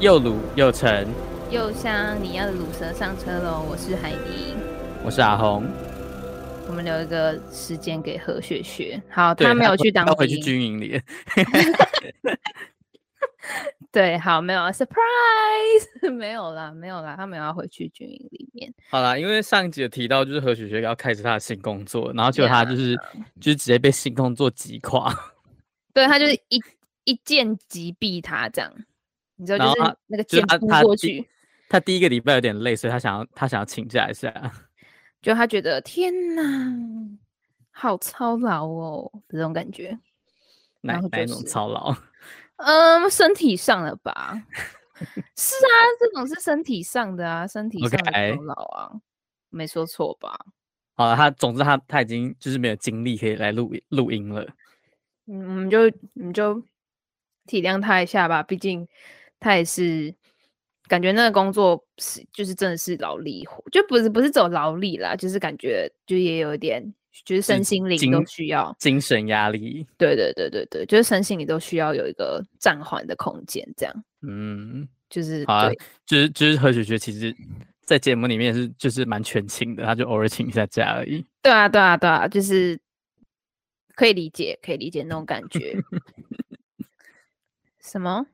又鲁又沉又香，你要的卤蛇上车喽！我是海迪，我是阿红。我们留一个时间给何雪雪。好，他没有去当兵，他回去军营里。对，好，没有啊 surprise，没有啦，没有啦，他没有要回去军营里面。好啦，因为上一集有提到，就是何雪雪要开始他的新工作，然后结果他就是、yeah. 就是直接被新工作击垮。对，他就是一一剑击毙他这样。你知道，就是那个剑扑过去。他第一个礼拜有点累，所以他想要他想要请假一下。就他觉得天哪，好操劳哦，这种感觉。哪哪种操劳？嗯，身体上的吧。是啊，这种是身体上的啊，身体上的操劳啊，okay. 没说错吧？好了，他总之他他已经就是没有精力可以来录录音了。嗯，我们就你就体谅他一下吧，毕竟。他也是感觉那个工作是就是真的是劳力活，就不是不是走劳力啦，就是感觉就也有一点，就是身心灵都需要精神压力。对对对对对，就是身心灵都需要有一个暂缓的空间，这样。嗯，就是啊，就是就是何雪雪，其实在节目里面是就是蛮全勤的，他就偶尔请一下假而已。对啊对啊对啊，就是可以理解可以理解那种感觉。什么？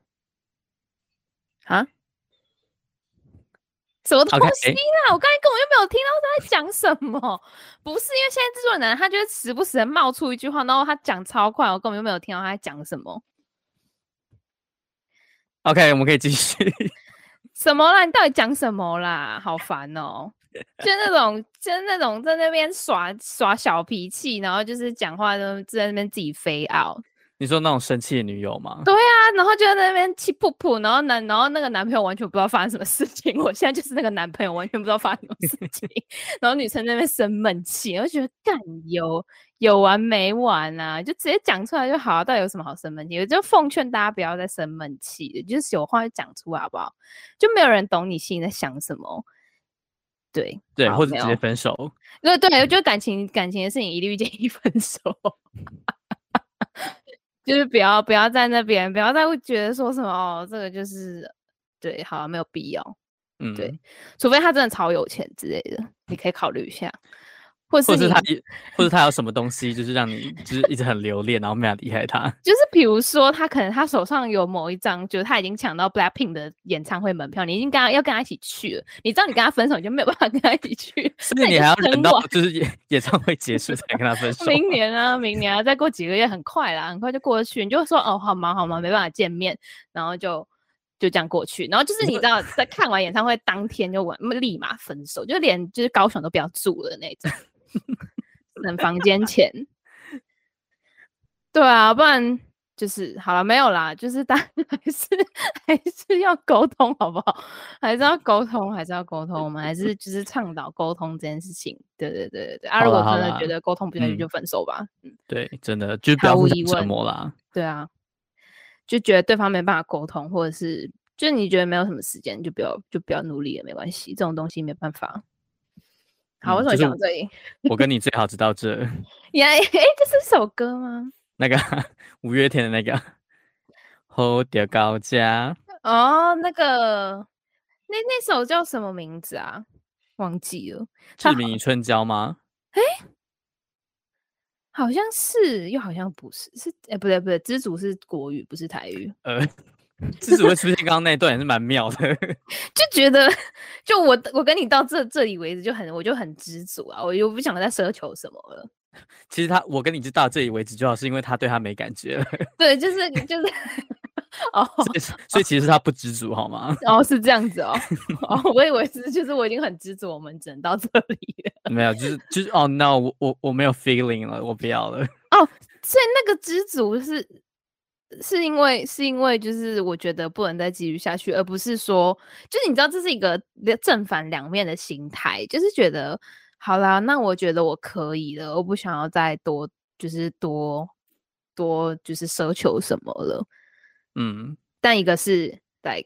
啊？什么东西啦？Okay. 我刚才根本就没有听到他在讲什么。不是因为现在制作人他就是时不时的冒出一句话，然后他讲超快，我根本就没有听到他在讲什么。OK，我们可以继续。什么啦？你到底讲什么啦？好烦哦、喔！就那种，就是那种在那边耍耍小脾气，然后就是讲话都在那边自己飞傲。你说那种生气的女友吗？对啊，然后就在那边气噗噗，然后男，然后那个男朋友完全不知道发生什么事情。我现在就是那个男朋友，完全不知道发生什么事情。然后女生在那边生闷气，我就觉得干有有完没完啊？就直接讲出来就好，到底有什么好生闷气？我就奉劝大家不要再生闷气了，就是有话就讲出来好不好？就没有人懂你心里在想什么。对对，或者直接分手。对对，我觉得感情感情的事情一律建议分手。就是不要不要在那边，不要再会觉得说什么哦，这个就是对，好像没有必要，嗯，对，除非他真的超有钱之类的，你可以考虑一下。或是，或是他，或者他有什么东西，就是让你就是一直很留恋，然后没有离开他。就是比如说，他可能他手上有某一张，就是他已经抢到 Blackpink 的演唱会门票，你已经跟他要跟他一起去了。你知道你跟他分手，你就没有办法跟他一起去。所以你还要等到就是演演唱会结束才跟他分 手。明年啊，明年啊，再过几个月，很快啦，很快就过去。你就说哦，好忙好忙，没办法见面，然后就就这样过去。然后就是你知道，在看完演唱会当天就完，立马分手，就连就是高雄都不要住了那种。等房间钱，对啊，不然就是好了，没有啦，就是大家 还是还是要沟通，好不好？还是要沟通，还是要沟通，我们还是就是倡导沟通这件事情。对对对对对，啊，如果真的觉得沟通不下去，就分手吧。嗯，对，真的就不要互相折磨啦。对啊，就觉得对方没办法沟通，或者是就你觉得没有什么时间，就不要就不要努力了，没关系，这种东西没办法。好，为什么讲到这里？我跟你最好知道这。呀，哎，这是首歌吗？那个五月天的那个《好调高架》哦，那个那那首叫什么名字啊？忘记了。志明与春娇吗？哎，好像是，又好像不是。是哎，不对不对，知足是国语，不是台语。呃。之所以出现刚刚那一段也是蛮妙的，就觉得就我我跟你到这这里为止就很我就很知足啊，我又不想再奢求什么了。其实他我跟你就到这里为止就好，是因为他对他没感觉了。对，就是就是哦，所以所以其实是他不知足好吗？哦，是这样子哦，哦，我以为是就是我已经很知足，我们只能到这里了。没有，就是就是哦，no，我我我没有 feeling 了，我不要了。哦，所以那个知足是。是因为是因为就是我觉得不能再继续下去，而不是说就是你知道这是一个正反两面的心态，就是觉得好啦，那我觉得我可以了，我不想要再多就是多多就是奢求什么了，嗯，但一个是在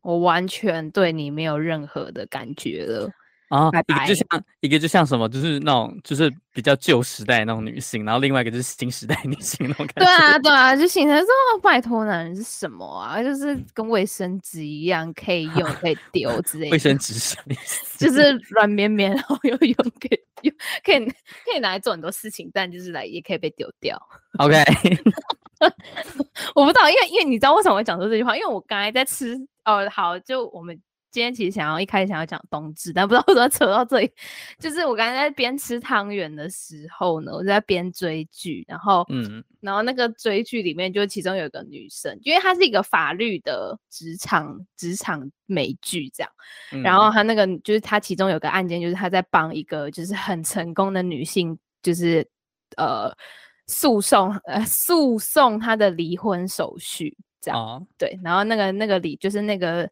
我完全对你没有任何的感觉了，啊，拜拜一个就像一个就像什么，就是那种就是比较旧时代那种女性，然后另外一个就是新时代女性那种感觉。对啊，对啊，就形成说拜托男人是什么啊？就是跟卫生纸一样，可以用可以丢之类的。卫生纸什么意思？就是软绵绵，然后又用可以用，可以可以拿来做很多事情，但就是来也可以被丢掉。OK，我不知道，因为因为你知道为什么我会讲出这句话？因为我刚才在吃哦，好，就我们。今天其实想要一开始想要讲冬至，但不知道为什么扯到这里。就是我刚才在边吃汤圆的时候呢，我在边追剧，然后嗯，然后那个追剧里面就其中有一个女生，因为她是一个法律的职场职场美剧这样，嗯、然后她那个就是她其中有个案件，就是她在帮一个就是很成功的女性，就是呃诉讼呃诉讼她的离婚手续这样，哦、对，然后那个那个离就是那个。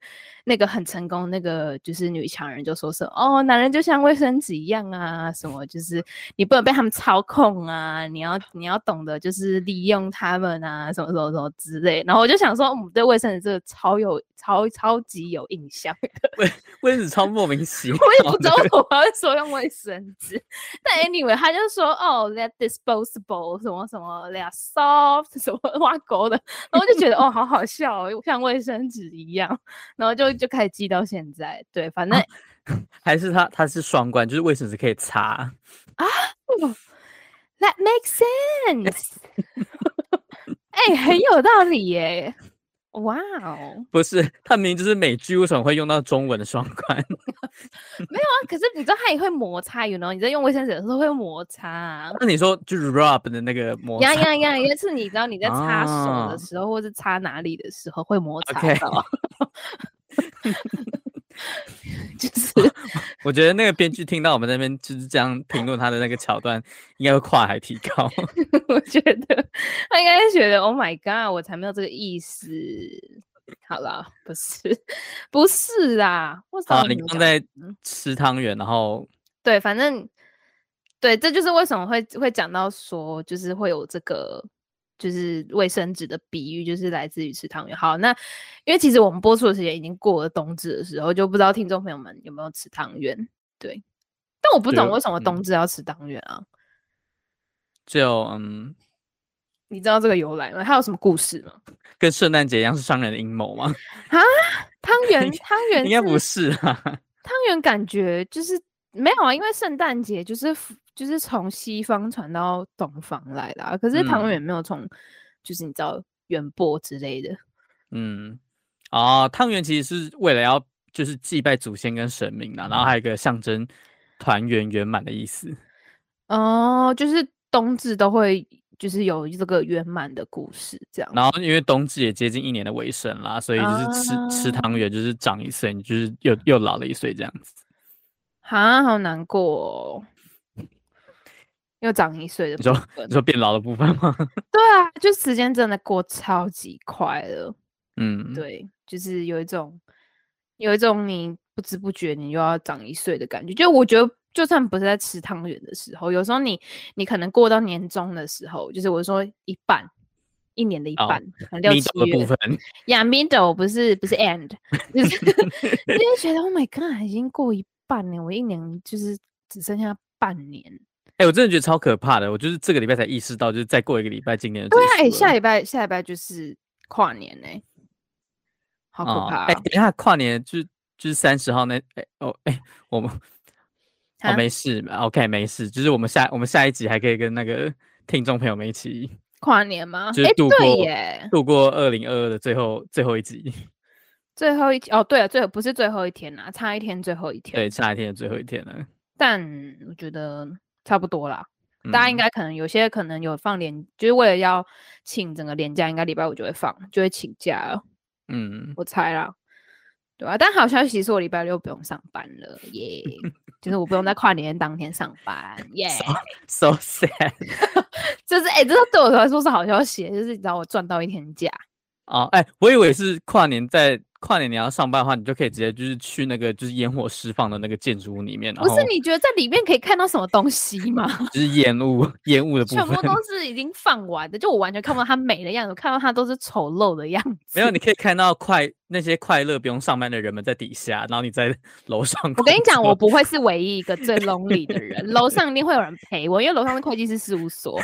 那个很成功，那个就是女强人就说是哦，男人就像卫生纸一样啊，什么就是你不能被他们操控啊，你要你要懂得就是利用他们啊，什么什么什么之类。然后我就想说，我们对卫生纸这个超有超超级有印象的，卫卫生纸超莫名其妙，我也不知道为什么还会说用卫生纸。但 anyway，他就说哦，that disposable 什么什么 are soft 什么挖沟的，然后我就觉得哦，好好笑哦，像卫生纸一样，然后就。就开始记到现在，对，反正、啊、还是他他是双关，就是卫生纸可以擦啊，That makes sense，哎、欸，很有道理耶，哇哦，不是，它明明就是美剧，为什么会用到中文的双关？没有啊，可是你知道它也会摩擦，you know，你在用卫生纸的时候会摩擦、啊。那你说就是 rub 的那个摩擦，呀呀呀，因为是你知道你在擦手的时候，啊、或是擦哪里的时候会摩擦到。Okay. 就是，我觉得那个编剧听到我们那边就是这样评论他的那个桥段，应该会跨海提高。我觉得他应该觉得，Oh my God，我才没有这个意思。好了，不是，不是啦。好，你刚在吃汤圆，然后对，反正对，这就是为什么会会讲到说，就是会有这个。就是卫生纸的比喻，就是来自于吃汤圆。好，那因为其实我们播出的时间已经过了冬至的时候，就不知道听众朋友们有没有吃汤圆。对，但我不懂为什么冬至要吃汤圆啊？就嗯，你知道这个由来吗？它有什么故事吗？跟圣诞节一样是商人的阴谋吗？啊，汤圆，汤圆应该不是啊。汤圆感觉就是没有啊，因为圣诞节就是。就是从西方传到东方来的，啊，可是汤圆没有从，嗯、就是你知道元播之类的。嗯，啊，汤圆其实是为了要就是祭拜祖先跟神明的，然后还有一个象征团圆圆满的意思。哦，就是冬至都会就是有这个圆满的故事这样。然后因为冬至也接近一年的尾声啦，所以就是吃、啊、吃汤圆就是长一岁，你就是又又老了一岁这样子。啊，好难过哦。又长一岁的，你说你说变老的部分吗？对啊，就时间真的过超级快了。嗯，对，就是有一种有一种你不知不觉你又要长一岁的感觉。就我觉得，就算不是在吃汤圆的时候，有时候你你可能过到年终的时候，就是我说一半一年的一半，哦、六七月部分呀、yeah，middle 不是不是 end，就是你就觉得 Oh my God，已经过一半了，我一年就是只剩下半年。哎、欸，我真的觉得超可怕的。我就是这个礼拜才意识到，就是再过一个礼拜，今年对啊，哎、欸，下礼拜下礼拜就是跨年呢、欸，好可怕、啊。哎、等一下跨年就是就是三十号那哎、欸、哦哎、欸，我们 哦没事，OK 没事，就是我们下我们下一集还可以跟那个听众朋友们一起跨年吗？就是度过、欸、耶度过二零二二的最后最后一集，最后一哦对了，最后不是最后一天呐，差一天最后一天，对，差一天的最后一天了。但我觉得。差不多啦，大家应该可能有些可能有放连，嗯、就是为了要请整个年假，应该礼拜五就会放，就会请假了。嗯，我猜啦，对啊，但好消息是我礼拜六不用上班了，耶、yeah！就是我不用在跨年当天上班，耶、yeah！So, so sad，就是哎、欸，这个对我来说是好消息，就是你知道我赚到一天假。哦，哎、欸，我以为是跨年在。跨年你要上班的话，你就可以直接就是去那个就是烟火释放的那个建筑物里面。不是，你觉得在里面可以看到什么东西吗？就是烟雾，烟雾的部分。全部都是已经放完的，就我完全看不到它美的样子，看到它都是丑陋的样子。没有，你可以看到快那些快乐不用上班的人们在底下，然后你在楼上。我跟你讲，我不会是唯一一个最 lonely 的人，楼上一定会有人陪我，因为楼上是会计师事务所。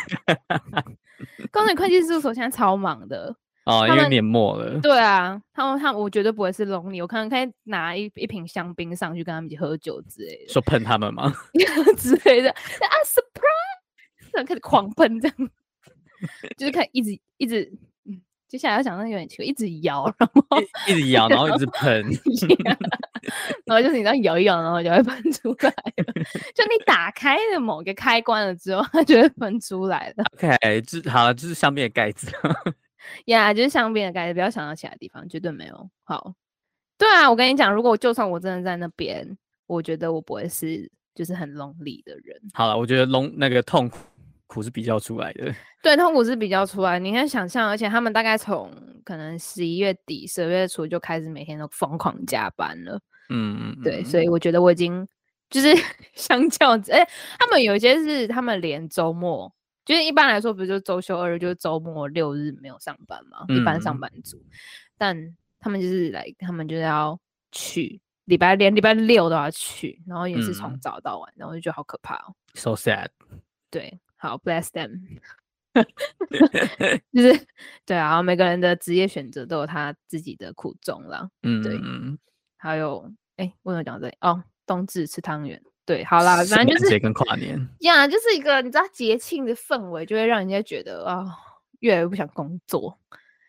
恭喜会计师事务所现在超忙的。哦，因为年末了。对啊，他们他们我绝对不会是 lonely，我可能可以拿一一瓶香槟上去跟他们一起喝酒之类的。说喷他们吗？之类的啊，surprise！然后开始狂喷这样，就是看一直一直，嗯，接下来要讲那个有点奇怪，一直摇，然后一,直摇，然后一直喷，然后就是你这样摇一摇，然后就会喷出来了。就你打开了某个开关了之后，它就会喷出来了。OK，这好了，就是香槟的盖子。呀，yeah, 就是香槟的感觉，不要想到其他地方，绝对没有。好，对啊，我跟你讲，如果就算我真的在那边，我觉得我不会是就是很 lonely 的人。好了，我觉得 long 那个痛苦苦是比较出来的。对，痛苦是比较出来。你看，想象，而且他们大概从可能十一月底、十二月初就开始每天都疯狂加班了。嗯嗯，对，所以我觉得我已经就是 相较，哎、欸，他们有些是他们连周末。就是一般来说，不是就周休二日，就是周末六日没有上班嘛？嗯、一般上班族，但他们就是来，他们就是要去礼拜连礼拜六都要去，然后也是从早到晚，嗯、然后就觉得好可怕哦。So sad。对，好，bless them。就是对啊，每个人的职业选择都有他自己的苦衷啦。嗯，对。还有，哎、欸，为什么讲这里？哦，冬至吃汤圆。对，好啦，反正就是节跟跨年呀，就是一个你知道节庆的氛围，就会让人家觉得啊、哦，越来越不想工作。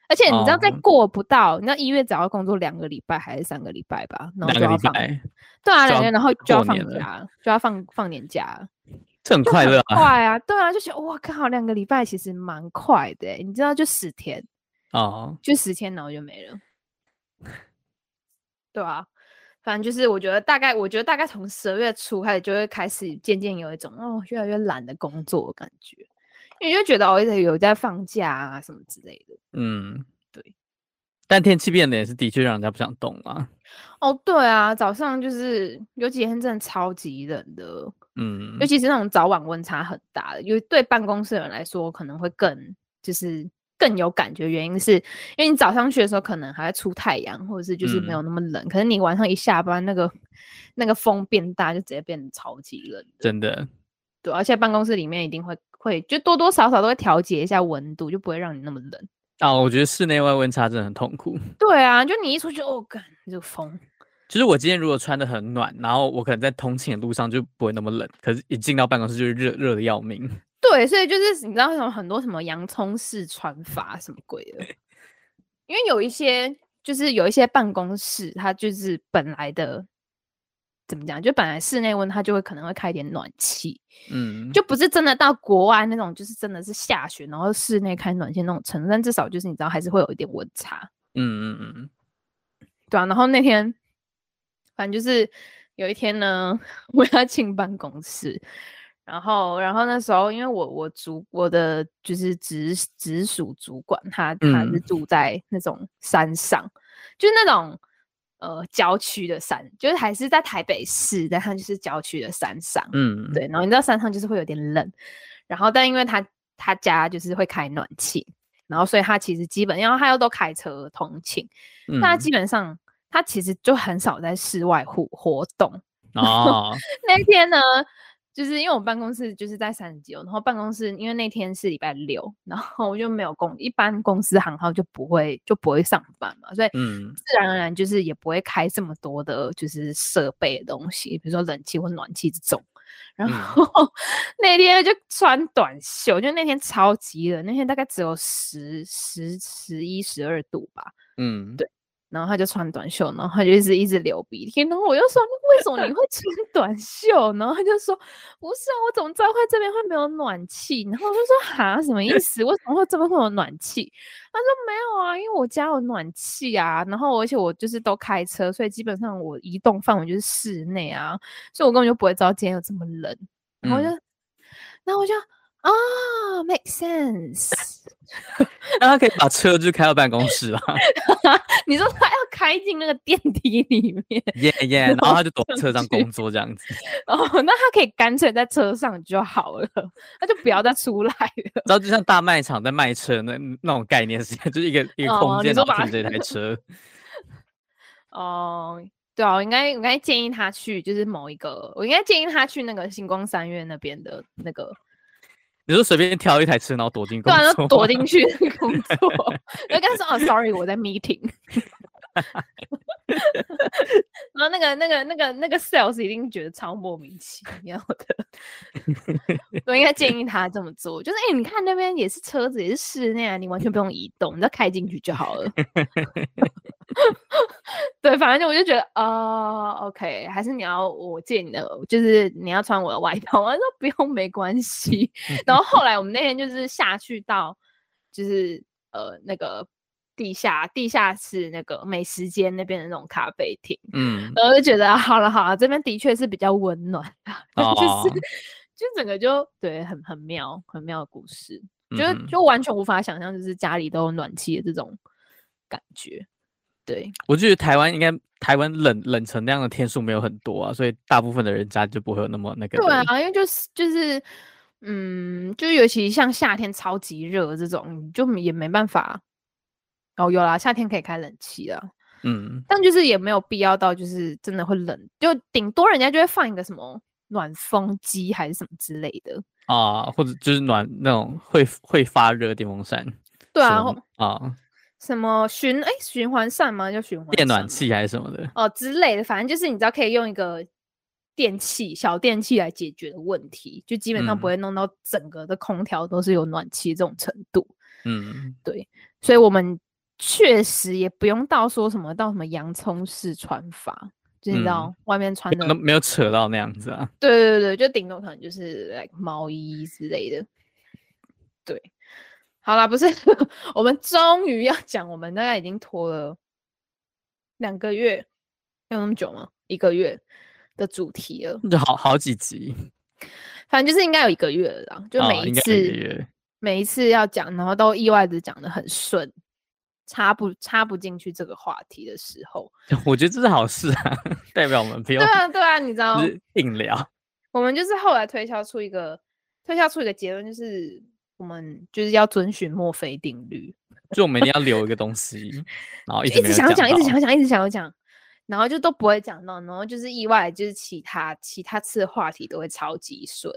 而且你知道，再过不到，哦、你知道一月只要工作两个礼拜还是三个礼拜吧，然后就要放。对啊，两个，然后就要放假，就要放放年假。这很快乐啊！快啊！对啊，就觉得哇靠，两个礼拜其实蛮快的，你知道，就十天哦，就十天，然后就没了。对啊。反正就是，我觉得大概，我觉得大概从十二月初开始，就会开始渐渐有一种哦，越来越懒的工作的感觉，因为就觉得哦，一直有在放假啊什么之类的。嗯，对。但天气变冷也是的确让人家不想动啊。哦，对啊，早上就是有几天真的超级冷的。嗯，尤其是那种早晚温差很大的，因为对办公室的人来说可能会更就是。更有感觉，原因是因为你早上去的时候可能还在出太阳，或者是就是没有那么冷。嗯、可是你晚上一下班，那个那个风变大，就直接变得超级冷。真的，对，而且办公室里面一定会会就多多少少都会调节一下温度，就不会让你那么冷。啊，我觉得室内外温差真的很痛苦。对啊，就你一出去，哦，干这个风。就是我今天如果穿的很暖，然后我可能在通勤的路上就不会那么冷，可是一进到办公室就是热热的要命。对，所以就是你知道为什么很多什么洋葱式穿法什么鬼的？因为有一些就是有一些办公室，它就是本来的怎么讲，就本来室内温它就会可能会开一点暖气，嗯，就不是真的到国外那种，就是真的是下雪然后室内开暖气那种程度，但至少就是你知道还是会有一点温差，嗯嗯嗯，对啊。然后那天反正就是有一天呢，我要进办公室。然后，然后那时候，因为我我主我的就是直直属主管，他他是住在那种山上，嗯、就是那种呃郊区的山，就是还是在台北市，但他就是郊区的山上，嗯，对。然后你知道山上就是会有点冷，然后但因为他他家就是会开暖气，然后所以他其实基本上他又都开车通勤，嗯、他基本上他其实就很少在室外活活动。哦，那天呢？就是因为我办公室就是在三十几楼，然后办公室因为那天是礼拜六，然后我就没有公，一般公司行号就不会就不会上班嘛，所以自然而然就是也不会开这么多的，就是设备的东西，比如说冷气或暖气这种。然后、嗯、那天就穿短袖，就那天超级冷，那天大概只有十十十一十二度吧。嗯，对。然后他就穿短袖，然后他就一直一直流鼻涕。然后我就说：“为什么你会穿 短袖？”然后他就说：“不是啊，我怎么知道会这边会没有暖气？”然后我就说：“哈，什么意思？为什么会这边会有暖气？”他说：“没有啊，因为我家有暖气啊。然后而且我就是都开车，所以基本上我移动范围就是室内啊，所以我根本就不会知道今天有这么冷。”然后我就，嗯、然后我就啊、oh,，make sense。然后他可以把车就开到办公室了。你说他要开进那个电梯里面，耶耶，然后他就躲在车上工作这样子。哦，那他可以干脆在车上就好了，他就不要再出来了。然后就像大卖场在卖车那那种概念是，就是一个一个空间，然后停这台车。哦，对啊，我应该应该建议他去，就是某一个，我应该建议他去那个星光三院那边的那个。你就随便挑一台车，然后躲进 工作，对啊，躲进去工作。我刚说哦，sorry，我在 meeting。然后那个、那个、那个、那个 sales 一定觉得超莫名其妙的。我应该建议他这么做，就是哎、欸，你看那边也是车子，也是室内啊，你完全不用移动，你再开进去就好了。对，反正我就觉得啊、呃、，OK，还是你要我借你的，就是你要穿我的外套。我说不用，没关系。然后后来我们那天就是下去到，就是呃那个地下地下室那个美食街那边的那种咖啡厅，嗯，然后就觉得好了好了，这边的确是比较温暖的，哦、就是就整个就对，很很妙很妙的故事，嗯、就就完全无法想象，就是家里都有暖气的这种感觉。对，我觉得台湾应该台湾冷冷成那样的天数没有很多啊，所以大部分的人家就不会有那么那个。对啊，因为就是就是，嗯，就尤其像夏天超级热这种，就也没办法。哦，有啦，夏天可以开冷气啊，嗯，但就是也没有必要到就是真的会冷，就顶多人家就会放一个什么暖风机还是什么之类的啊，或者就是暖那种会会发热电风扇。对啊，啊。什么循哎循环扇吗？叫循环电暖器还是什么的哦之类的，反正就是你知道可以用一个电器小电器来解决的问题，就基本上不会弄到整个的空调都是有暖气这种程度。嗯，对，所以我们确实也不用到说什么到什么洋葱式穿法，就你知道、嗯、外面穿的没有扯到那样子啊。对对对对，就顶多可能就是 like 毛衣之类的。对。好啦，不是，我们终于要讲，我们大概已经拖了两个月，有那么久吗？一个月的主题了，就好好几集，反正就是应该有一个月了啦。就每一次，哦、每一次要讲，然后都意外的讲的很顺，插不插不进去这个话题的时候，我觉得这是好事啊，代表我们不用。对啊，对啊，你知道，硬聊。我们就是后来推销出一个，推销出一个结论，就是。我们就是要遵循墨菲定律，就我们一定要留一个东西，然后一直，想讲，一直想讲，一直想要讲，然后就都不会讲到，然后就是意外，就是其他其他次的话题都会超级顺。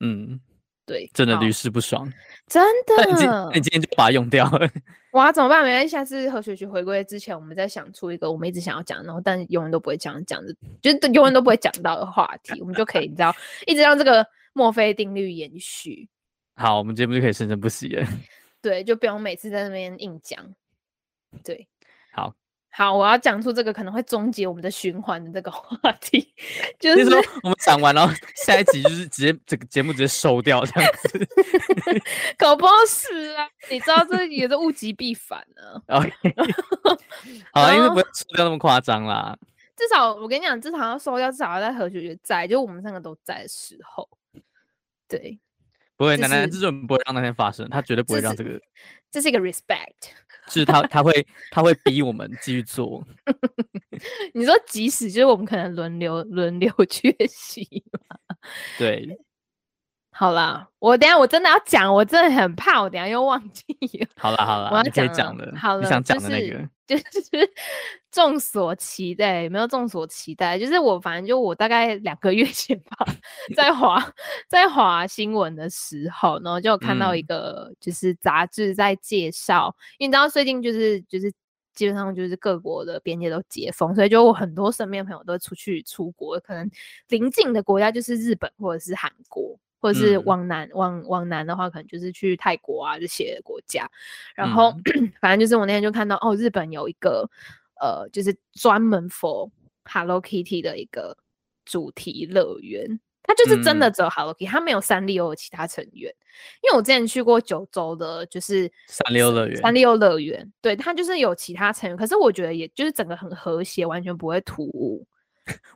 嗯，对，真的屡试不爽，真的。你今你今天就把它用掉了，哇，怎么办？没关系，下次何学学回归之前，我们再想出一个我们一直想要讲，然后但永远都不会讲讲的，就是永远都不会讲到的话题，我们就可以你知道，一直让这个墨菲定律延续。好，我们节目就可以生生不息了。对，就不用每次在那边硬讲。对，好，好，我要讲出这个可能会终结我们的循环的这个话题，就是说我们讲完，然后下一集就是直接这个节目直接收掉这样子。搞不好是啊，你知道这也是物极必反呢、啊。OK，好了，因为不会收掉那么夸张啦。至少我跟你讲，至少要收掉，至少要在何学学在，就我们三个都在的时候。对。不会，奶奶这种不会让那天发生，他绝对不会让这个。这是一个 respect，就 是他他会 他会逼我们继续做。你说即使就是我们可能轮流轮流缺席。对。好啦，我等下我真的要讲，我真的很怕我等下又忘记了。好啦好啦，我要讲讲的，好了，你想讲的那个，就是就 是众所期待，没有众所期待，就是我反正就我大概两个月前吧，在华在华新闻的时候，然后就有看到一个就是杂志在介绍，嗯、因为你知道最近就是就是基本上就是各国的边界都解封，所以就我很多身边朋友都出去出国，可能邻近的国家就是日本或者是韩国。或者是往南、嗯、往往南的话，可能就是去泰国啊这些国家。然后、嗯、反正就是我那天就看到哦，日本有一个呃，就是专门 for Hello Kitty 的一个主题乐园。它就是真的只有 Hello Kitty，它没有三丽鸥的其他成员。因为我之前去过九州的，就是三丽鸥乐园。三丽鸥乐园，对，它就是有其他成员，可是我觉得也就是整个很和谐，完全不会突兀。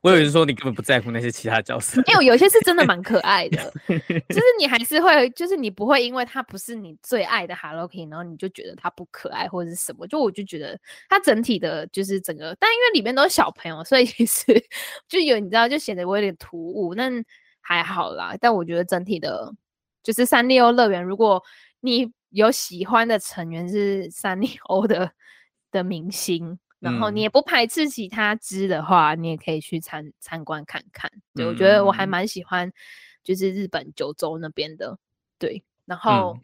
我有人说你根本不在乎那些其他角色，没有，有些是真的蛮可爱的，就是你还是会，就是你不会因为他不是你最爱的 Hello Kitty，然后你就觉得他不可爱或者是什么。就我就觉得他整体的，就是整个，但因为里面都是小朋友，所以其实就有你知道，就显得我有点突兀，那还好啦。但我觉得整体的，就是三丽鸥乐园，如果你有喜欢的成员是三丽鸥的的明星。然后你也不排斥其他支的话，嗯、你也可以去参参观看看。对，我觉得我还蛮喜欢，就是日本九州那边的。对，然后、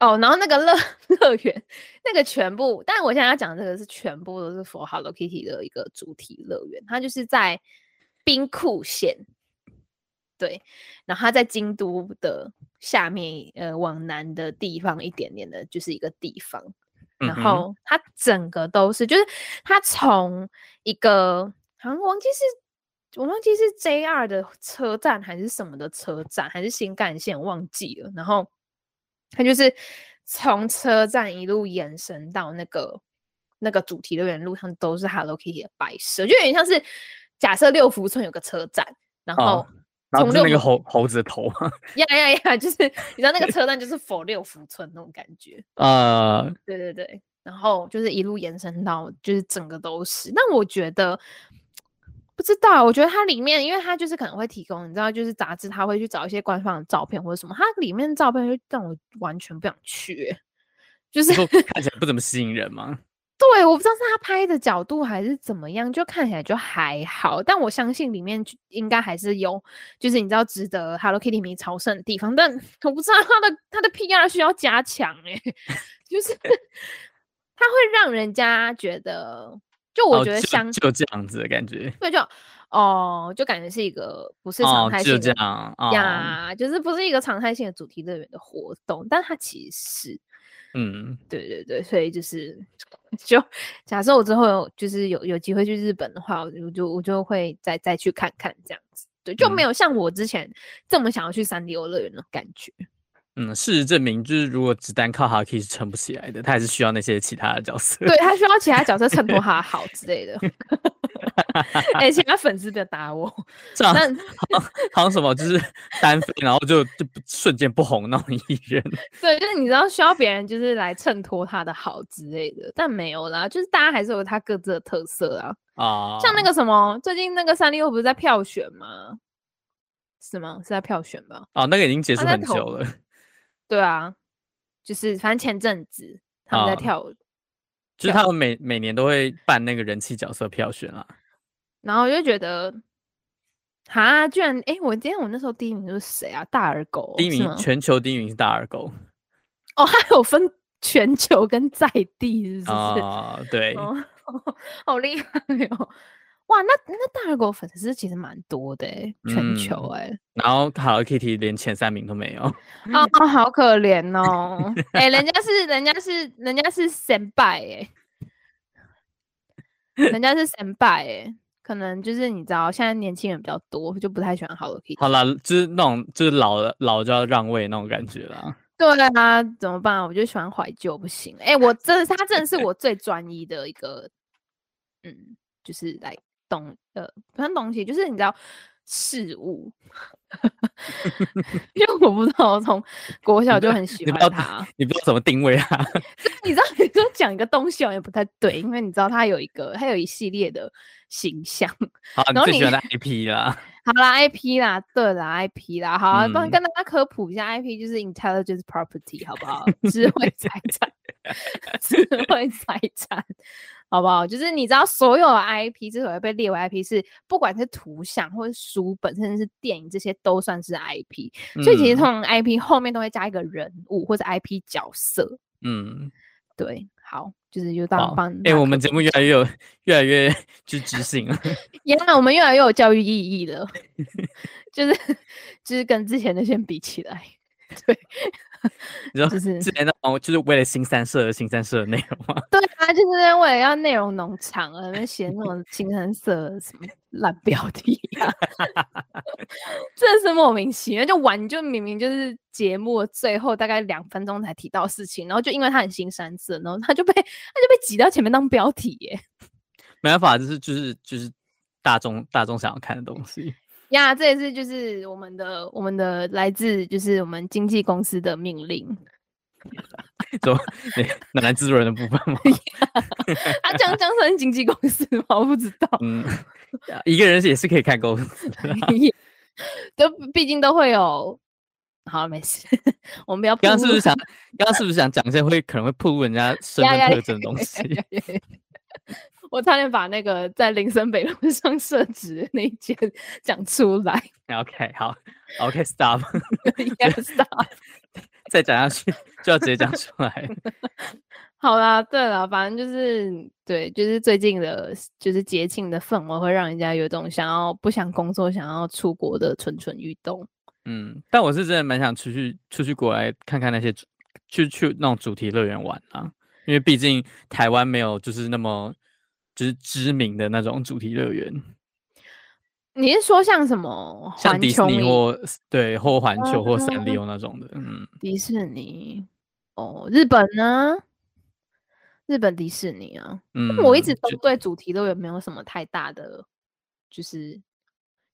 嗯、哦，然后那个乐 乐园，那个全部，但我现在要讲这个是全部都是 for Hello Kitty 的一个主题乐园，它就是在兵库县。对，然后它在京都的下面，呃，往南的地方一点点的，就是一个地方。然后它整个都是，就是它从一个好像忘记是，我忘记是 JR 的车站还是什么的车站，还是新干线，忘记了。然后它就是从车站一路延伸到那个那个主题乐园路上，都是 Hello Kitty 的摆设，就有点像是假设六福村有个车站，然后。哦然后是那个猴猴子的头，呀呀呀！就是你知道那个车站就是 for 六福村那种感觉，呃，对对对。然后就是一路延伸到就是整个都是。那我觉得不知道，我觉得它里面，因为它就是可能会提供，你知道，就是杂志它会去找一些官方的照片或者什么，它里面的照片就让我完全不想去，就是看起来不怎么吸引人吗？对，我不知道是他拍的角度还是怎么样，就看起来就还好。但我相信里面应该还是有，就是你知道值得 Hello Kitty 迷朝圣的地方。但 我不知道他的他的 PR 需要加强哎，就是 他会让人家觉得，就我觉得像、哦、就，就这样子的感觉。对，就哦，就感觉是一个不是常态性的、哦、就这样、哦、呀，就是不是一个常态性的主题乐园的活动，但它其实是。嗯，对对对，所以就是，就假设我之后有就是有有机会去日本的话，我就我就我就会再再去看看这样子，对，就没有像我之前这么想要去三 D 游乐园的感觉。嗯，事实证明，就是如果只单靠 Hello Kitty 是撑不起来的，他还是需要那些其他的角色。对，他需要其他角色衬托他 好之类的。哎、欸，其他粉丝不要打我。这样，好像好像什么，就是单飞，然后就就瞬间不红那种艺人。对，就是你知道需要别人就是来衬托他的好之类的，但没有啦，就是大家还是有他各自的特色啊。啊，像那个什么，最近那个三丽鸥不是在票选吗？是吗？是在票选吧？啊，那个已经结束很久了。对啊，就是反正前阵子他们在跳，舞、就是他们每每年都会办那个人气角色票选啊。然后我就觉得，哈，居然哎，我今天我那时候第一名就是谁啊？大耳狗，第一名全球第一名是大耳狗。哦，还有分全球跟在地，是不是？啊、哦，对，哦、好厉害哦。哇，那那大耳狗粉丝其实蛮多的哎，全球哎、嗯。然后 Hello Kitty 连前三名都没有，哦，好可怜哦。哎，人家是人家是人家是神拜哎，人家是神拜哎，可能就是你知道，现在年轻人比较多，就不太喜欢 Hello Kitty。好啦，就是那种就是老了老就要让位那种感觉啦。对啊，怎么办？我就喜欢怀旧，不行。哎，我真的，他真的是我最专一的一个，嗯，就是来。懂的，很东西就是你知道事物，因为我不知道，从国小就很喜欢他，你不知道怎么定位他。你知道，你说讲一个东西好像不太对，因为你知道他有一个，他有一系列的形象。好，然后你最喜欢的 IP 啦，好啦，IP 啦，对啦，IP 啦，好，帮、嗯、跟大家科普一下，IP 就是 intelligence property，好不好？智慧财产，智慧财产。好不好？就是你知道，所有的 IP 之所以被列为 IP，是不管是图像或者书本，甚至是电影，这些都算是 IP。嗯、所以其实通常 IP 后面都会加一个人物或者 IP 角色。嗯，对。好，就是就当帮。哎、欸，我们节目越来越有，越来越具知性了。原来我们越来越有教育意义了。就是就是跟之前那些比起来，对。你知道，就是之前那种，就是为了新三社而新三社的内容吗？对啊，就是为了要内容农场而那写那种新三社什么烂标题啊，真的是莫名其妙。就玩，就明明就是节目最后大概两分钟才提到事情，然后就因为他很新三社，然后他就被他就被挤到前面当标题耶。没办法，就是就是就是大众大众想要看的东西。呀，这也是就是我们的我们的来自就是我们经纪公司的命令。说那男制作人的部分吗？他讲讲成经纪公司吗？我不知道。嗯，一个人也是可以看公司 的，都毕竟都会有。好，没事，我们不要。刚刚是不是想？刚刚是不是想讲一些会可能会暴露人家身份特征的东西？我差点把那个在林森北路 上设置的那一间讲出来。OK，好，OK，Stop，Stop，再讲下去就要直接讲出来。好啦，对了，反正就是对，就是最近的，就是节庆的氛围会让人家有种想要不想工作、想要出国的蠢蠢欲动。嗯，但我是真的蛮想出去出去国外看看那些，去去那种主题乐园玩啊，因为毕竟台湾没有就是那么。就是知名的那种主题乐园，你是说像什么？像迪士尼或对或环球或三丽鸥那种的，嗯，迪士尼哦，日本呢？日本迪士尼啊，嗯，我一直都对主题乐园没有什么太大的，就是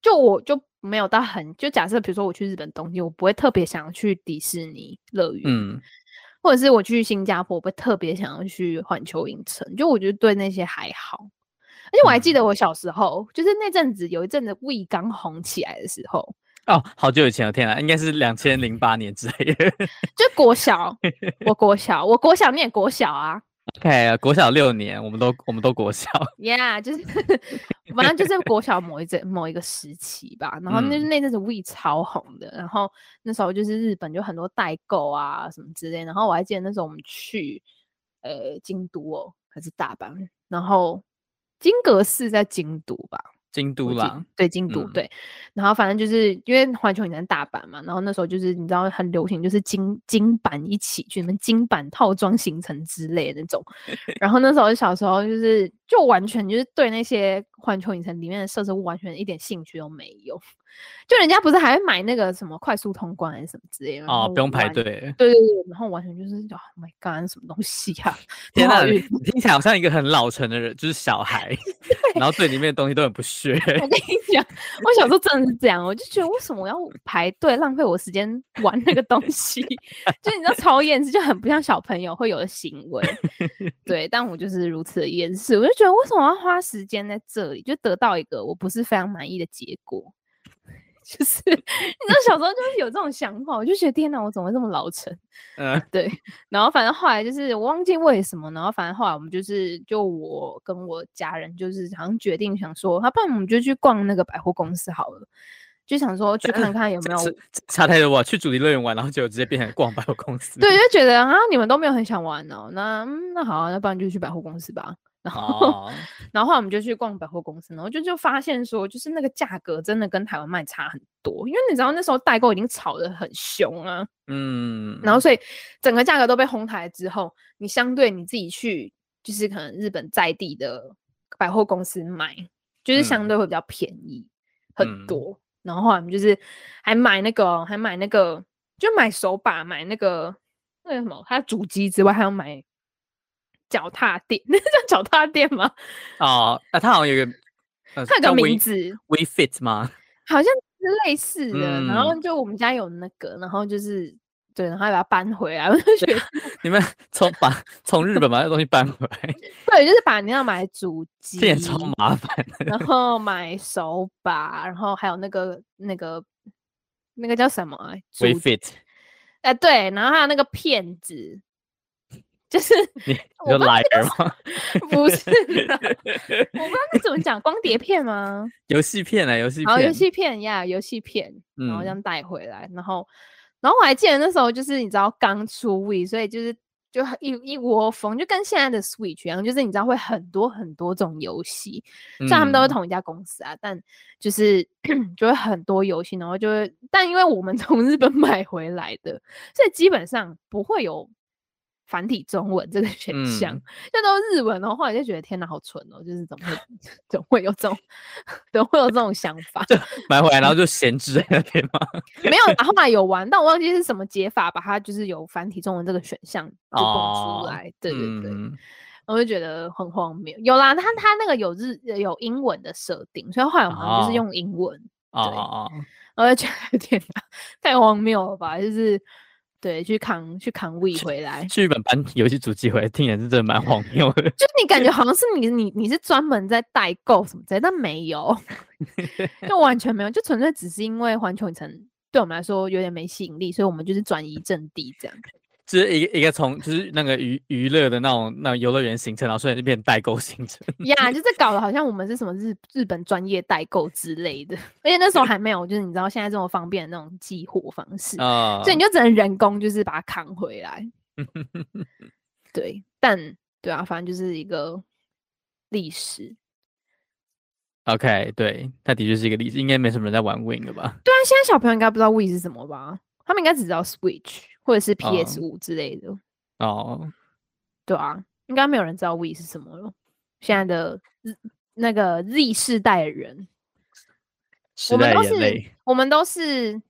就我就没有到很就假设，比如说我去日本东京，我不会特别想要去迪士尼乐园，嗯。或者是我去新加坡，我会特别想要去环球影城，就我觉得对那些还好。而且我还记得我小时候，嗯、就是那阵子有一阵子 Wii 刚红起来的时候，哦，好久以前了，天啊，应该是两千零八年之类的，就国小，我国小，我国小念国小啊。OK，国小六年，我们都我们都国小。Yeah，就是反正就是国小某一阵某一个时期吧。然后那那阵子 Wii 超红的，然后那时候就是日本就很多代购啊什么之类。然后我还记得那时候我们去呃京都哦，还是大阪，然后金阁寺在京都吧。京都啦，对京都、嗯、对，然后反正就是因为环球影城大阪嘛，然后那时候就是你知道很流行，就是金金版一起去什么金版套装行程之类的那种，然后那时候小时候就是就完全就是对那些环球影城里面的设施完全一点兴趣都没有。就人家不是还会买那个什么快速通关还是什么之类的哦，不用排队。对对对，然后完全就是，Oh my God，什么东西呀、啊？天哪，你听起来好像一个很老成的人，就是小孩，然后对里面的东西都很不屑。我跟你讲，我小时候真的是这样，我就觉得为什么我要排队浪费我时间玩那个东西？就你知道超厌世，就很不像小朋友会有的行为。对，但我就是如此的厌世，我就觉得为什么要花时间在这里，就得到一个我不是非常满意的结果。就是你知道小时候就是有这种想法，我就觉得天哪，我怎么会这么老成？嗯，对。然后反正后来就是我忘记为什么，然后反正后来我们就是就我跟我家人就是好像决定想说，要不然我们就去逛那个百货公司好了，就想说去看看有没有差太多啊。去主题乐园玩，然后就直接变成逛百货公司。对，就觉得啊，你们都没有很想玩哦，那那好啊，那不然就去百货公司吧。然后，oh. 然后后来我们就去逛百货公司，然后就就发现说，就是那个价格真的跟台湾卖差很多，因为你知道那时候代购已经炒得很凶啊，嗯，mm. 然后所以整个价格都被哄抬之后，你相对你自己去，就是可能日本在地的百货公司买，就是相对会比较便宜很多。Mm. 然后后来我们就是还买那个，还买那个，就买手把，买那个那个什么，它主机之外，还要买。脚踏垫，那叫脚踏垫吗？哦，啊，它好像有一个，呃、它有个名字，We Fit 吗？好像是类似的。嗯、然后就我们家有那个，然后就是对，然后还把它搬回来。我就觉得 你们从把从日本把那东西搬回来，对，就是把你要买主机，这也超麻烦。然后买手把，然后还有那个那个那个叫什么？We Fit。哎、呃，对，然后还有那个片子。就是你就来了吗？不是，我不知道该怎么讲，光碟片吗？游戏片啊，游戏片，好，游戏片呀，游戏片，然后这样带回来，嗯、然后，然后我还记得那时候就是你知道刚出 Wii，所以就是就一一窝蜂，就跟现在的 Switch 一样，就是你知道会很多很多种游戏，虽然他们都是同一家公司啊，嗯、但就是 就会很多游戏，然后就会，但因为我们从日本买回来的，所以基本上不会有。繁体中文这个 选项，那、嗯、都是日文，然后后来就觉得天哪，好蠢哦！就是怎么会，怎么会有这种，怎么会有这种想法？就买回来然后就闲置在那边吗？没有，后来有玩，但我忘记是什么解法，把它就是有繁体中文这个选项就蹦出来。哦、对对对，嗯、我就觉得很荒谬。有啦，他他那个有日有英文的设定，所以后来我们就是用英文。哦哦哦，我就觉得天哪，太荒谬了吧？就是。对，去扛去扛 Wii 回来，去日本搬游戏主机回来，听起来是真的蛮荒谬的。就是你感觉 好像是你你你是专门在代购什么之类，但没有，就完全没有，就纯粹只是因为环球影城对我们来说有点没吸引力，所以我们就是转移阵地这样。就是一个一个从就是那个娱娱乐的那种那种游乐园行程，然后瞬间就变代购行程。呀，yeah, 就是搞得好像我们是什么日日本专业代购之类的，而且那时候还没有，就是你知道现在这么方便的那种寄货方式啊，所以你就只能人工就是把它扛回来。对，但对啊，反正就是一个历史。OK，对，它的确是一个历史，应该没什么人在玩 Win 了吧？对啊，现在小朋友应该不知道 Win 是什么吧？他们应该只知道 Switch。或者是 PS 五之类的哦，对啊，应该没有人知道 Wii 是什么了。现在的那个 Z 世代的人，我们都是我们都是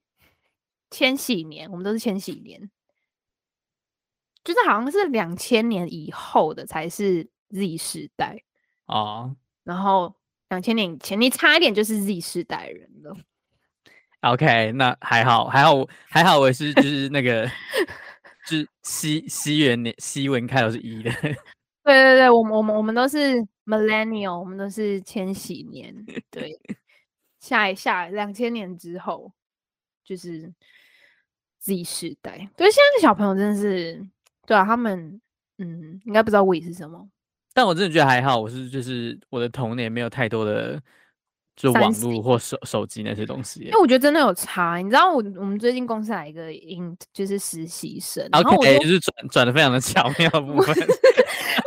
千禧年，我们都是千禧年，就是好像是两千年以后的才是 Z 世代哦。然后两千年以前，你差一点就是 Z 世代人了。OK，那还好，还好，还好，我是就是那个，就是西西元年西文开头是一的。对对对，我们我们我们都是 Millennial，我们都是千禧年。对，下一下两千年之后就是 Z 世代。对，现在的小朋友真的是，对啊，他们嗯，应该不知道 Wii 是什么。但我真的觉得还好，我是就是我的童年没有太多的。就网络或手手机那些东西，因为我觉得真的有差。你知道我我们最近公司来一个应就是实习生，OK，就是转转的非常的巧妙的部分。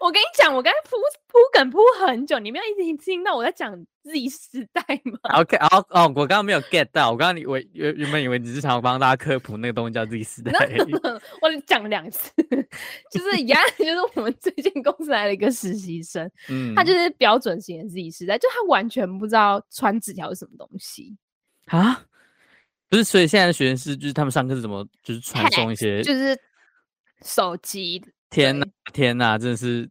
我跟你讲，我刚才铺铺梗铺很久，你没有一直听到我在讲 Z 世代吗？OK，哦哦，我刚刚没有 get 到，我刚刚你我原原本以为你是想要帮大家科普那个东西叫 Z 世代。我讲两次，就是一样，就是我们最近公司来了一个实习生，嗯，他就是标准型的 Z 世代，就他完全不知道传纸条是什么东西啊？不是，所以现在的学生是就是他们上课是怎么就是传送一些，就是手机。天呐，天呐，真是。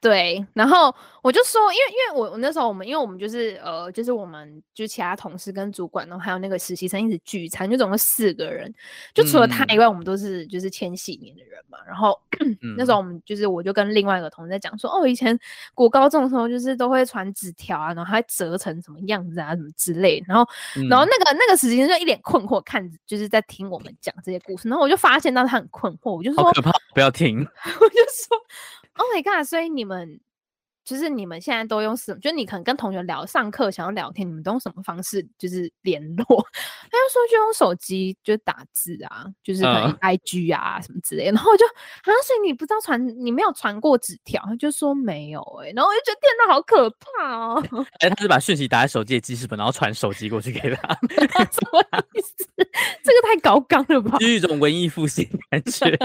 对，然后我就说，因为因为我我那时候我们因为我们就是呃就是我们就其他同事跟主管，然后还有那个实习生一起聚餐，就总共四个人，就除了他以外，我们都是就是千禧年的人嘛。然后、嗯、那时候我们就是我就跟另外一个同事在讲说，哦，以前国高中的时候就是都会传纸条啊，然后还折成什么样子啊，什么之类。然后、嗯、然后那个那个实习生就一脸困惑看，就是在听我们讲这些故事。然后我就发现到他很困惑，我就说，好可怕，不要听。我就说。Oh my god！所以你们就是你们现在都用什么？就是你可能跟同学聊上课想要聊天，你们都用什么方式就是联络？他就说就用手机就打字啊，就是可能 IG 啊什么之类的。然后我就啊，所以你不知道传，你没有传过纸条？他就说没有哎、欸。然后我就觉得天哪，好可怕哦、喔！哎、欸，他是把讯息打在手机的记事本，然后传手机过去给他，什么意思？这个太高纲了吧？是一种文艺复兴感觉。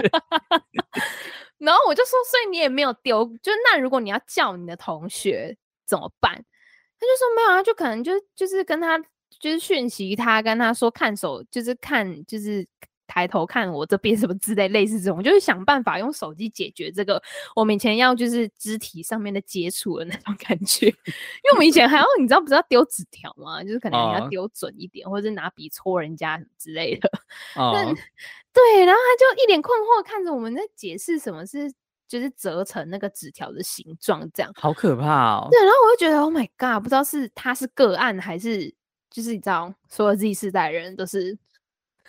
然后我就说，所以你也没有丢，就那如果你要叫你的同学怎么办？他就说没有啊，就可能就就是跟他就是讯息他，跟他说看手，就是看就是抬头看我这边什么之类类似这种，就是想办法用手机解决这个我们以前要就是肢体上面的接触的那种感觉，因为我们以前还要你知道不是要丢纸条吗？就是可能你要丢准一点，或者是拿笔戳人家之类的。哦。对，然后他就一脸困惑看着我们在解释什么是就是折成那个纸条的形状，这样好可怕哦。对，然后我就觉得 Oh my God，不知道是他是个案还是就是你知道，所有 Z 世代人都是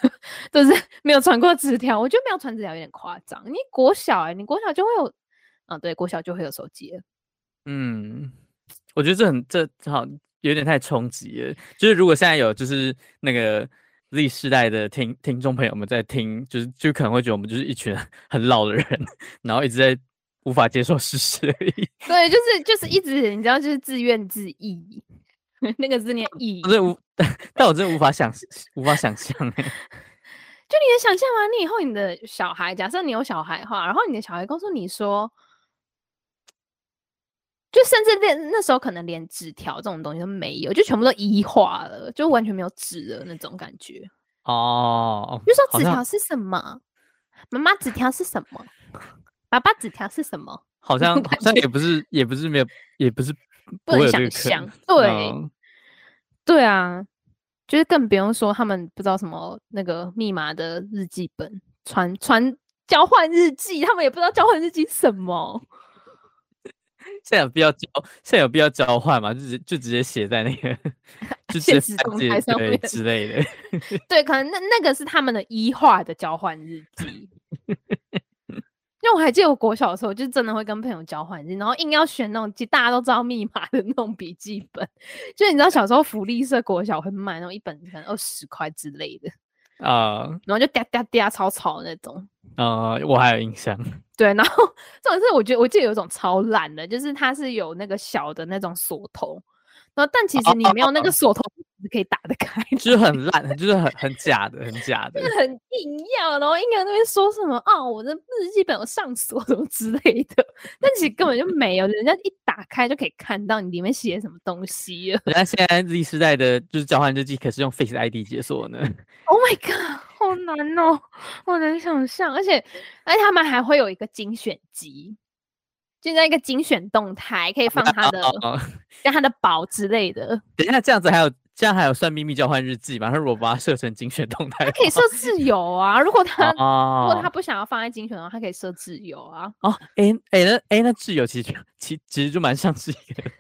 都是没有传过纸条。我觉得没有传纸条有点夸张。你国小哎、欸，你国小就会有啊？对，国小就会有手机。嗯，我觉得这很这好有点太冲击了。就是如果现在有就是那个。Z 世代的听听众朋友们在听，就是就可能会觉得我们就是一群 很老的人，然后一直在无法接受事实而已。对，就是就是一直你知道，就是自怨自艾，那个字念艾。我真无，但我真的无法想无法想象哎。就你能想象吗？你以后你的小孩，假设你有小孩的话，然后你的小孩告诉你说。就甚至连那时候可能连纸条这种东西都没有，就全部都一化了，就完全没有纸的那种感觉。哦，就说纸条是什么？妈妈，纸条是什么？爸爸纸条是什么？好像好像也不是，也不是没有，也不是不能想象。对，嗯、对啊，就是更不用说他们不知道什么那个密码的日记本，传传交换日记，他们也不知道交换日记什么。现在有必要交？现在有必要交换吗？就直就直接写在那个 就现实动态上面之类的。对，可能那那个是他们的一化的交换日记。因为我还记得我国小的时候，就真的会跟朋友交换日，然后硬要选那种大家都知道密码的那种笔记本。就你知道小时候福利社国小会卖那种一本可能二十块之类的啊，uh, 然后就嗲嗲嗲超吵的那种。呃，uh, 我还有印象。对，然后这种是我觉得我记得有一种超烂的，就是它是有那个小的那种锁头，然后但其实你没有那个 锁头。Uh, uh, uh. 可以打得开，就是很烂，就是很很假的，很假的，就是很硬要，然后硬要那边说什么啊，我的日记本有上锁什么之类的，但其实根本就没有，人家一打开就可以看到你里面写什么东西了。人家现在 Z 时代的就是交换日记，可是用 Face ID 解锁呢。Oh my god，好难哦，好难想象，而且而且他们还会有一个精选集。就在一个精选动态，可以放他的，像他的宝之类的。等一下，这样子还有这样还有算秘密交换日记吗？他如果把它设成精选动态，他可以设自由啊。如果他、哦、如果他不想要放在精选的话，他可以设自由啊。哦，哎哎，那哎那自由其实其其实就蛮像是一个。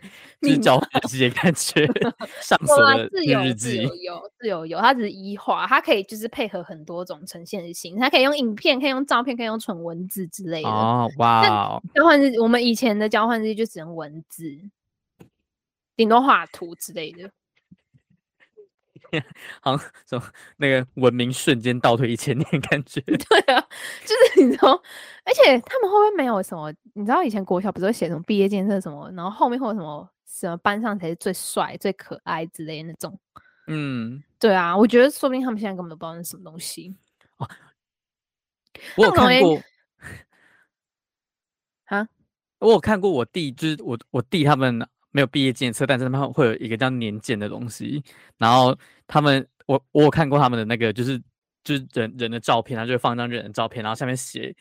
就是交换日记感觉 上锁的日记有有自由有，它只是一画，它可以就是配合很多种呈现性，它可以用影片，可以用照片，可以用纯文字之类的。哦，哇！交换日记，我们以前的交换日记就只能文字，顶多画图之类的。好像什么那个文明瞬间倒退一千年感觉。对啊，就是 你知道，而且他们会不会没有什么？你知道以前国小不是会写什么毕业建设什么，然后后面会有什么？什么班上才是最帅、最可爱之类的那种？嗯，对啊，我觉得说不定他们现在根本都不知道那是什么东西。哦，我有看过。啊？我有看过我弟，就是我我弟他们没有毕业纪念册，但是他们会有一个叫年鉴的东西。然后他们，我我有看过他们的那个，就是就是人人的照片，他就会放一张人的照片，然后下面写。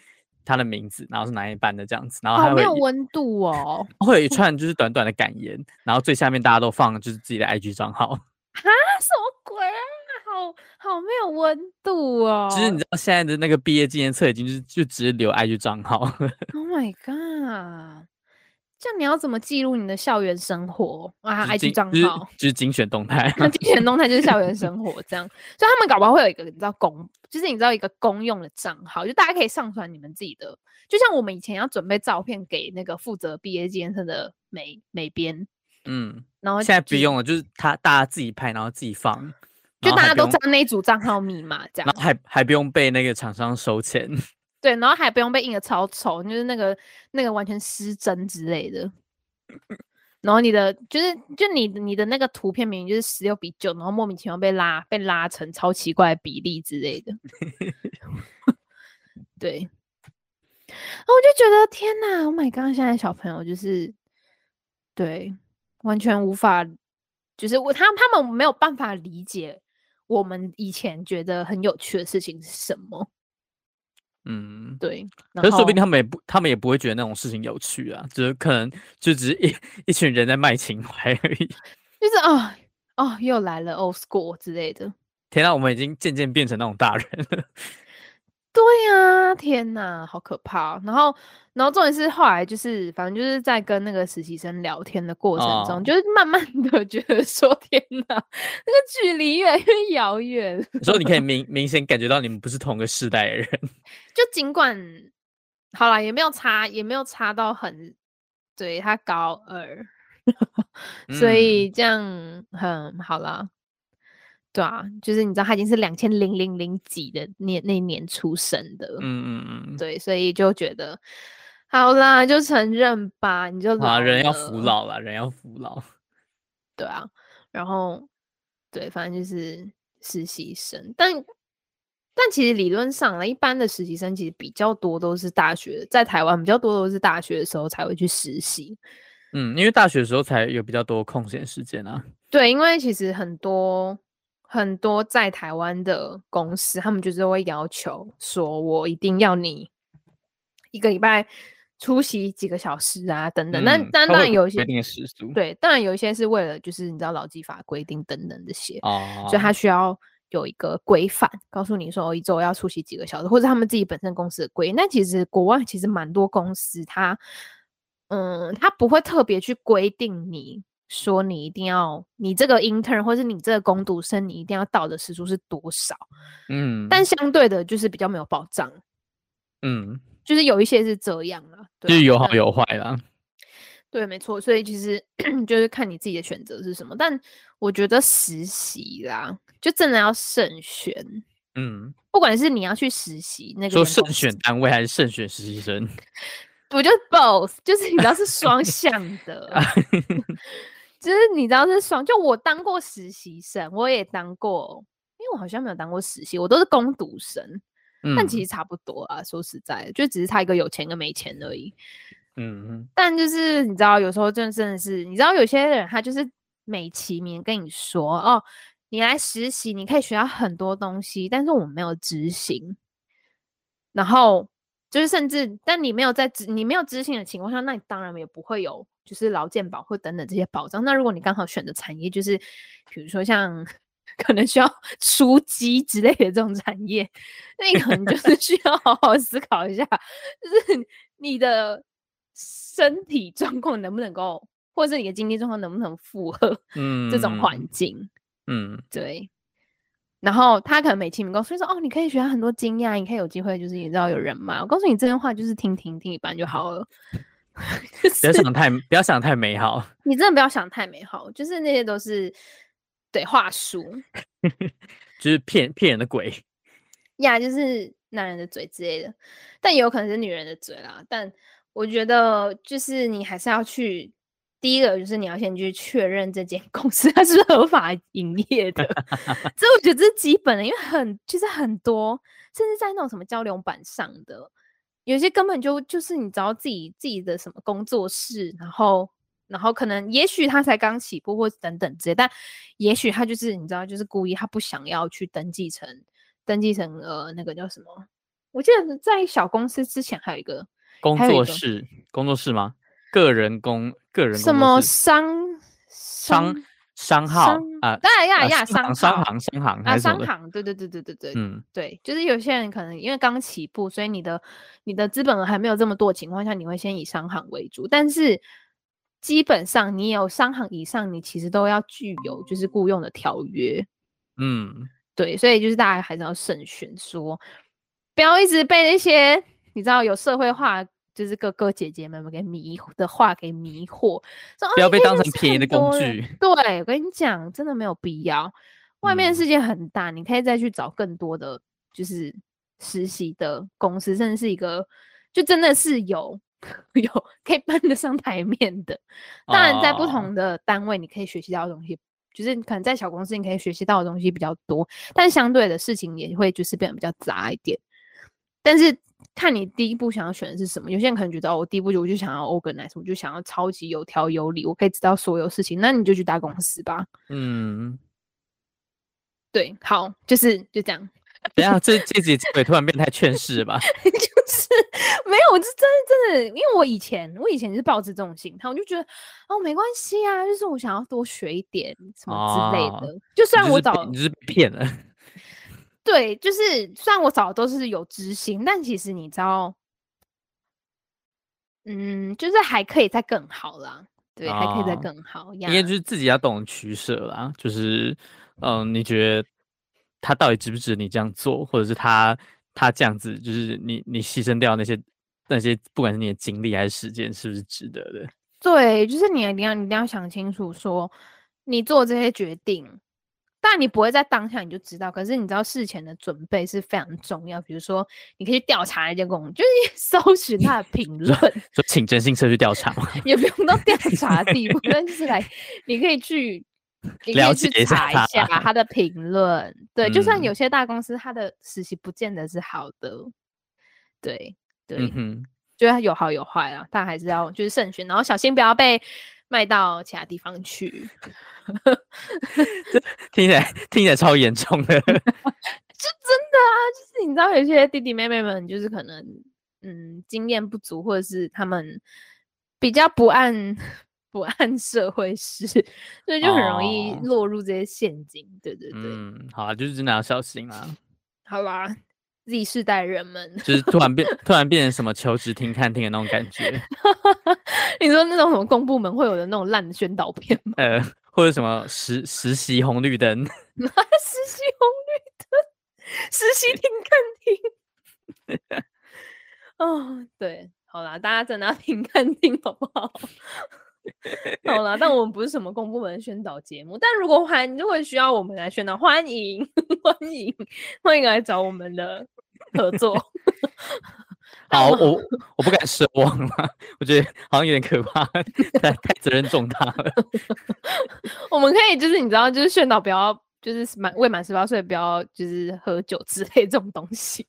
他的名字，然后是哪一班的这样子，然后还会有温度哦，会有一串就是短短的感言，然后最下面大家都放就是自己的 IG 账号。啊，什么鬼啊？好好没有温度哦。其实你知道现在的那个毕业纪念册已经就是就只留 IG 账号。Oh my god！这样你要怎么记录你的校园生活啊？IG 账号就是、就是精选动态，精选动态就是校园生活这样，所以他们搞不好会有一个你知道公，就是你知道一个公用的账号，就大家可以上传你们自己的，就像我们以前要准备照片给那个负责毕业纪念册的美美编，嗯，然后现在不用了，就是他大家自己拍，然后自己放，就大家都知道那一组账号密码这样，然后还还不用被那个厂商收钱。对，然后还不用被印的超丑，就是那个那个完全失真之类的。然后你的就是就你你的那个图片明明就是十六比九，然后莫名其妙被拉被拉成超奇怪的比例之类的。对，然后我就觉得天哪！Oh my god！现在小朋友就是对完全无法，就是我他他们没有办法理解我们以前觉得很有趣的事情是什么。嗯，对，可是说不定他们也不，他们也不会觉得那种事情有趣啊，就是可能就只是一一群人在卖情怀而已。就是啊，哦，哦，又来了 old school 之类的。天啊，我们已经渐渐变成那种大人了。对呀、啊，天哪，好可怕！然后，然后重点是后来就是，反正就是在跟那个实习生聊天的过程中，哦、就是慢慢的 觉得说，天哪，那个距离越来越遥远。所以你可以明明显感觉到你们不是同个世代的人。就尽管好了，也没有差，也没有差到很，对，他高二，所以这样很好啦。对啊，就是你知道他已经是两千零零零几的年那年出生的，嗯嗯嗯，对，所以就觉得好啦，就承认吧，你就啊，人要服老了，人要服老，对啊，然后对，反正就是实习生，但但其实理论上呢，一般的实习生其实比较多都是大学，在台湾比较多都是大学的时候才会去实习，嗯，因为大学的时候才有比较多空闲时间啊，对，因为其实很多。很多在台湾的公司，他们就是会要求说，我一定要你一个礼拜出席几个小时啊，等等。那、嗯、当然有一些对，当然有一些是为了就是你知道劳基法规定等等这些，哦，所以他需要有一个规范，告诉你说一周要出席几个小时，或者他们自己本身公司的规。那其实国外其实蛮多公司，他嗯，他不会特别去规定你。说你一定要，你这个 intern 或是你这个工读生，你一定要到的时数是多少？嗯，但相对的，就是比较没有保障。嗯，就是有一些是这样了，就是有好有坏啦。对，没错。所以其实 就是看你自己的选择是什么。但我觉得实习啦，就真的要慎选。嗯，不管是你要去实习，那个说慎选单位还是慎选实习生，我觉得 both，就是你知道是双向的。就是你知道是爽，就我当过实习生，我也当过，因为我好像没有当过实习，我都是工读生，嗯，但其实差不多啊。说实在的，就只是差一个有钱跟没钱而已。嗯嗯。但就是你知道，有时候真的真的是，你知道有些人他就是美其名跟你说哦，你来实习，你可以学到很多东西，但是我没有执行。然后就是甚至，但你没有在执，你没有执行的情况下，那你当然也不会有。就是劳健保或等等这些保障。那如果你刚好选的产业就是，比如说像 可能需要 出击之类的这种产业，那你可能就是 需要好好思考一下，就是你的身体状况能不能够，或者是你的经济状况能不能负荷嗯这种环境，嗯，对。然后他可能美其名告所以说，哦，你可以学到很多经验，你可以有机会，就是你知道有人脉。我告诉你这些话就是听听听一半就好了。不要想太，不要想太美好。你真的不要想太美好，就是那些都是对话术，就是骗骗人的鬼呀，yeah, 就是男人的嘴之类的，但也有可能是女人的嘴啦。但我觉得，就是你还是要去，第一个就是你要先去确认这间公司它是合法营业的，这我觉得这是基本的，因为很就是很多，甚至在那种什么交流板上的。有些根本就就是你知道自己自己的什么工作室，然后然后可能也许他才刚起步或等等之类，但也许他就是你知道就是故意他不想要去登记成登记成呃那个叫什么？我记得在小公司之前还有一个工作室工作室吗？个人工个人什么商商。商号啊，当然呀呀，商商行商行啊，商行，对对对对对对，嗯，对，就是有些人可能因为刚起步，所以你的你的资本额还没有这么多情况下，你会先以商行为主，但是基本上你有商行以上，你其实都要具有就是雇佣的条约，嗯，对，所以就是大家还是要慎选，说不要一直被那些你知道有社会化。就是哥哥姐姐们给迷的话给迷惑，不要被当成便宜的工具。对，我跟你讲，真的没有必要。外面世界很大，嗯，你可以再去找更多的就是实习的公司，甚至是一个就真的是有 有可以搬得上台面的。当然，在不同的单位，你可以学习到的东西，哦，就是可能在小公司你可以学习到的东西比较多，但相对的事情也会就是变得比较杂一点。但是。看你第一步想要选的是什么？有些人可能觉得，哦，我第一步就我就想要 organize，我就想要超级有条有理，我可以知道所有事情。那你就去大公司吧。嗯，对，好，就是就这样。等下，这这集 会突然变太劝世吧？就是没有，我是真的真的，因为我以前我以前是抱着这种心态，我就觉得哦，没关系啊，就是我想要多学一点什么之类的。哦、就算我早你是骗了。对，就是虽然我找的都是有知心，但其实你知道，嗯，就是还可以再更好啦。对，哦、还可以再更好。应该就是自己要懂得取舍啦。就是，嗯，你觉得他到底值不值你这样做，或者是他他这样子，就是你你牺牲掉那些那些，不管是你的精力还是时间，是不是值得的？对，就是你一定要你一定要想清楚，说你做这些决定。但你不会在当下你就知道，可是你知道事前的准备是非常重要。比如说，你可以去调查一件工，就是 搜寻他的 评论，就请征信社去调查嘛，也不用到调查的地步，但是来你可以去，你可以去查一下他的评论。对，就算有些大公司他的实习不见得是好的，对对，嗯，就是有好有坏啊，但还是要就是慎选，然后小心不要被卖到其他地方去。听起来听起来超严重的，就真的啊，就是你知道有些弟弟妹妹们，就是可能，嗯经验不足，或者是他们比较不按不按社会事，所以就很容易落入这些陷阱。哦、对对对，嗯，好啊，就是真的要小心啊。好吧。Z 世代人们就是突然变，突然变成什么求职听看听的那种感觉。你说那种什么公部门会有的那种烂宣导片吗？呃，或者什么实 实习红绿灯？实习红绿灯，实习听看听。哦，对，好啦，大家真的要听看听好不好？好了，但我们不是什么公部门宣导节目。但如果还如果需要我们来宣导，欢迎 欢迎欢迎来找我们的合作。好，我我不敢奢望了，我觉得好像有点可怕，太太责任重大了。我们可以就是你知道，就是宣导不要。就是满未满十八岁不要就是喝酒之类这种东西，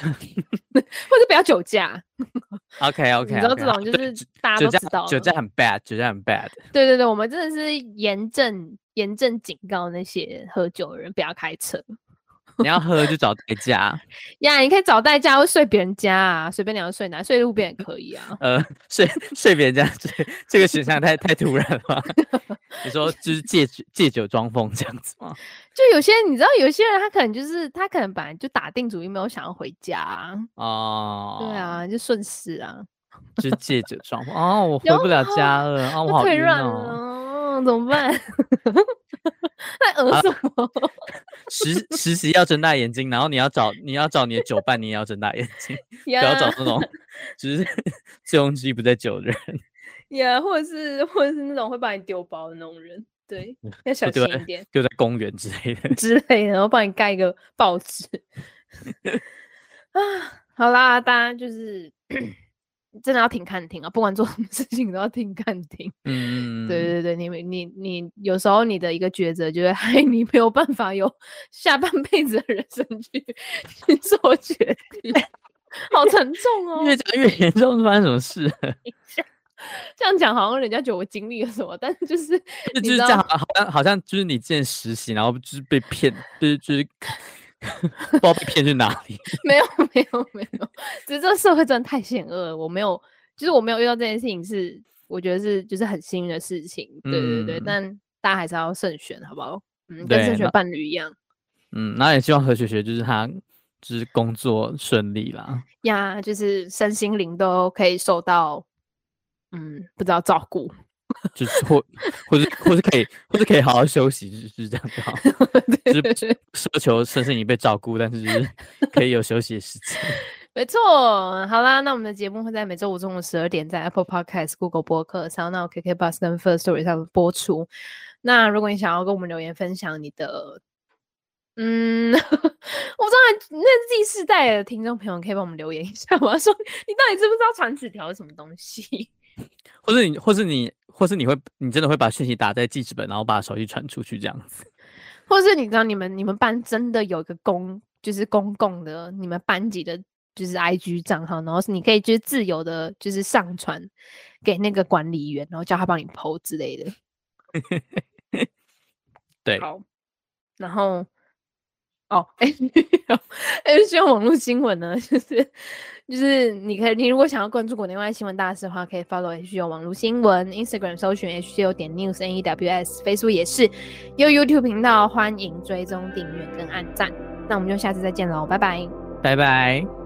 或者不要酒驾。OK OK，你知道这种就是大家都知道，酒驾很 bad，酒驾很 bad。对对对，我们真的是严正严正警告那些喝酒的人不要开车。你要喝就找代驾呀，你可以找代驾，或睡别人家啊，随便你要睡哪，睡路边也可以啊。呃，睡睡别人家，这这个选项太 太突然了。你说就是借借酒装疯这样子吗？就有些你知道，有些人他可能就是他可能本来就打定主意没有想要回家啊。哦，对啊，就顺势啊，就借酒装疯哦，我回不了家了啊，我好晕哦，怎么办？在讹什么？实实习要睁大眼睛，然后你要找你要找你的酒伴，你也要睁大眼睛 不要找那种就是醉翁之意不在酒的人。呀、yeah，或者是或者是那种会把你丢包的那种人，对，要小心一点，丢在公园之类的之类的，然后帮你盖一个报纸。啊，好啦，大家就是。真的要停看听啊！不管做什么事情都要停看听。嗯，对对对，你你你有时候你的一个抉择，就会害 你没有办法有下半辈子的人生去 去做决定，好沉重哦。越讲越严重，是发生什么事？这样讲好像人家觉得我经历了什么，但是就是就是这样，好像好像就是你之前实习，然后就是被骗，就是就是。不知道被骗去哪里？没有 没有没有，只是这个社会真的太险恶了。我没有，就是我没有遇到这件事情是，是我觉得是就是很幸运的事情。对对对，嗯、但大家还是要慎选，好不好？嗯，跟慎选伴侣一样。嗯，那也希望何雪雪就是她就是工作顺利啦。呀，就是身心灵都可以受到嗯，不知道照顾。就是或或是或是可以或是可以好好休息，就是这样就好。就是奢求身心灵被照顾，但是就是可以有休息的时间。没错，好啦，那我们的节目会在每周五中午十二点在 Apple Podcast、Google 播客、SoundOn、KK Bus 跟 Firstory 上播出。那如果你想要跟我们留言分享你的，嗯，我不知道那 Z 世代的听众朋友可以帮我们留言一下吗？说你到底知不知道传纸条是什么东西？或是你，或是你。或是你会，你真的会把讯息打在记事本，然后把手机传出去这样子。或是你知道，你们你们班真的有一个公，就是公共的你们班级的，就是 IG 账号，然后是你可以就是自由的，就是上传给那个管理员，然后叫他帮你 PO 之类的。对，好，然后。哦，哎，哎，希望网络新闻呢，就是就是你可以，你如果想要关注国内外新闻大事的话，可以 follow H 九网络新闻，Instagram 搜寻 H 九点 news N E W S，Facebook 也是，有 YouTube 频道，欢迎追踪订阅跟按赞，那我们就下次再见喽，拜拜，拜拜。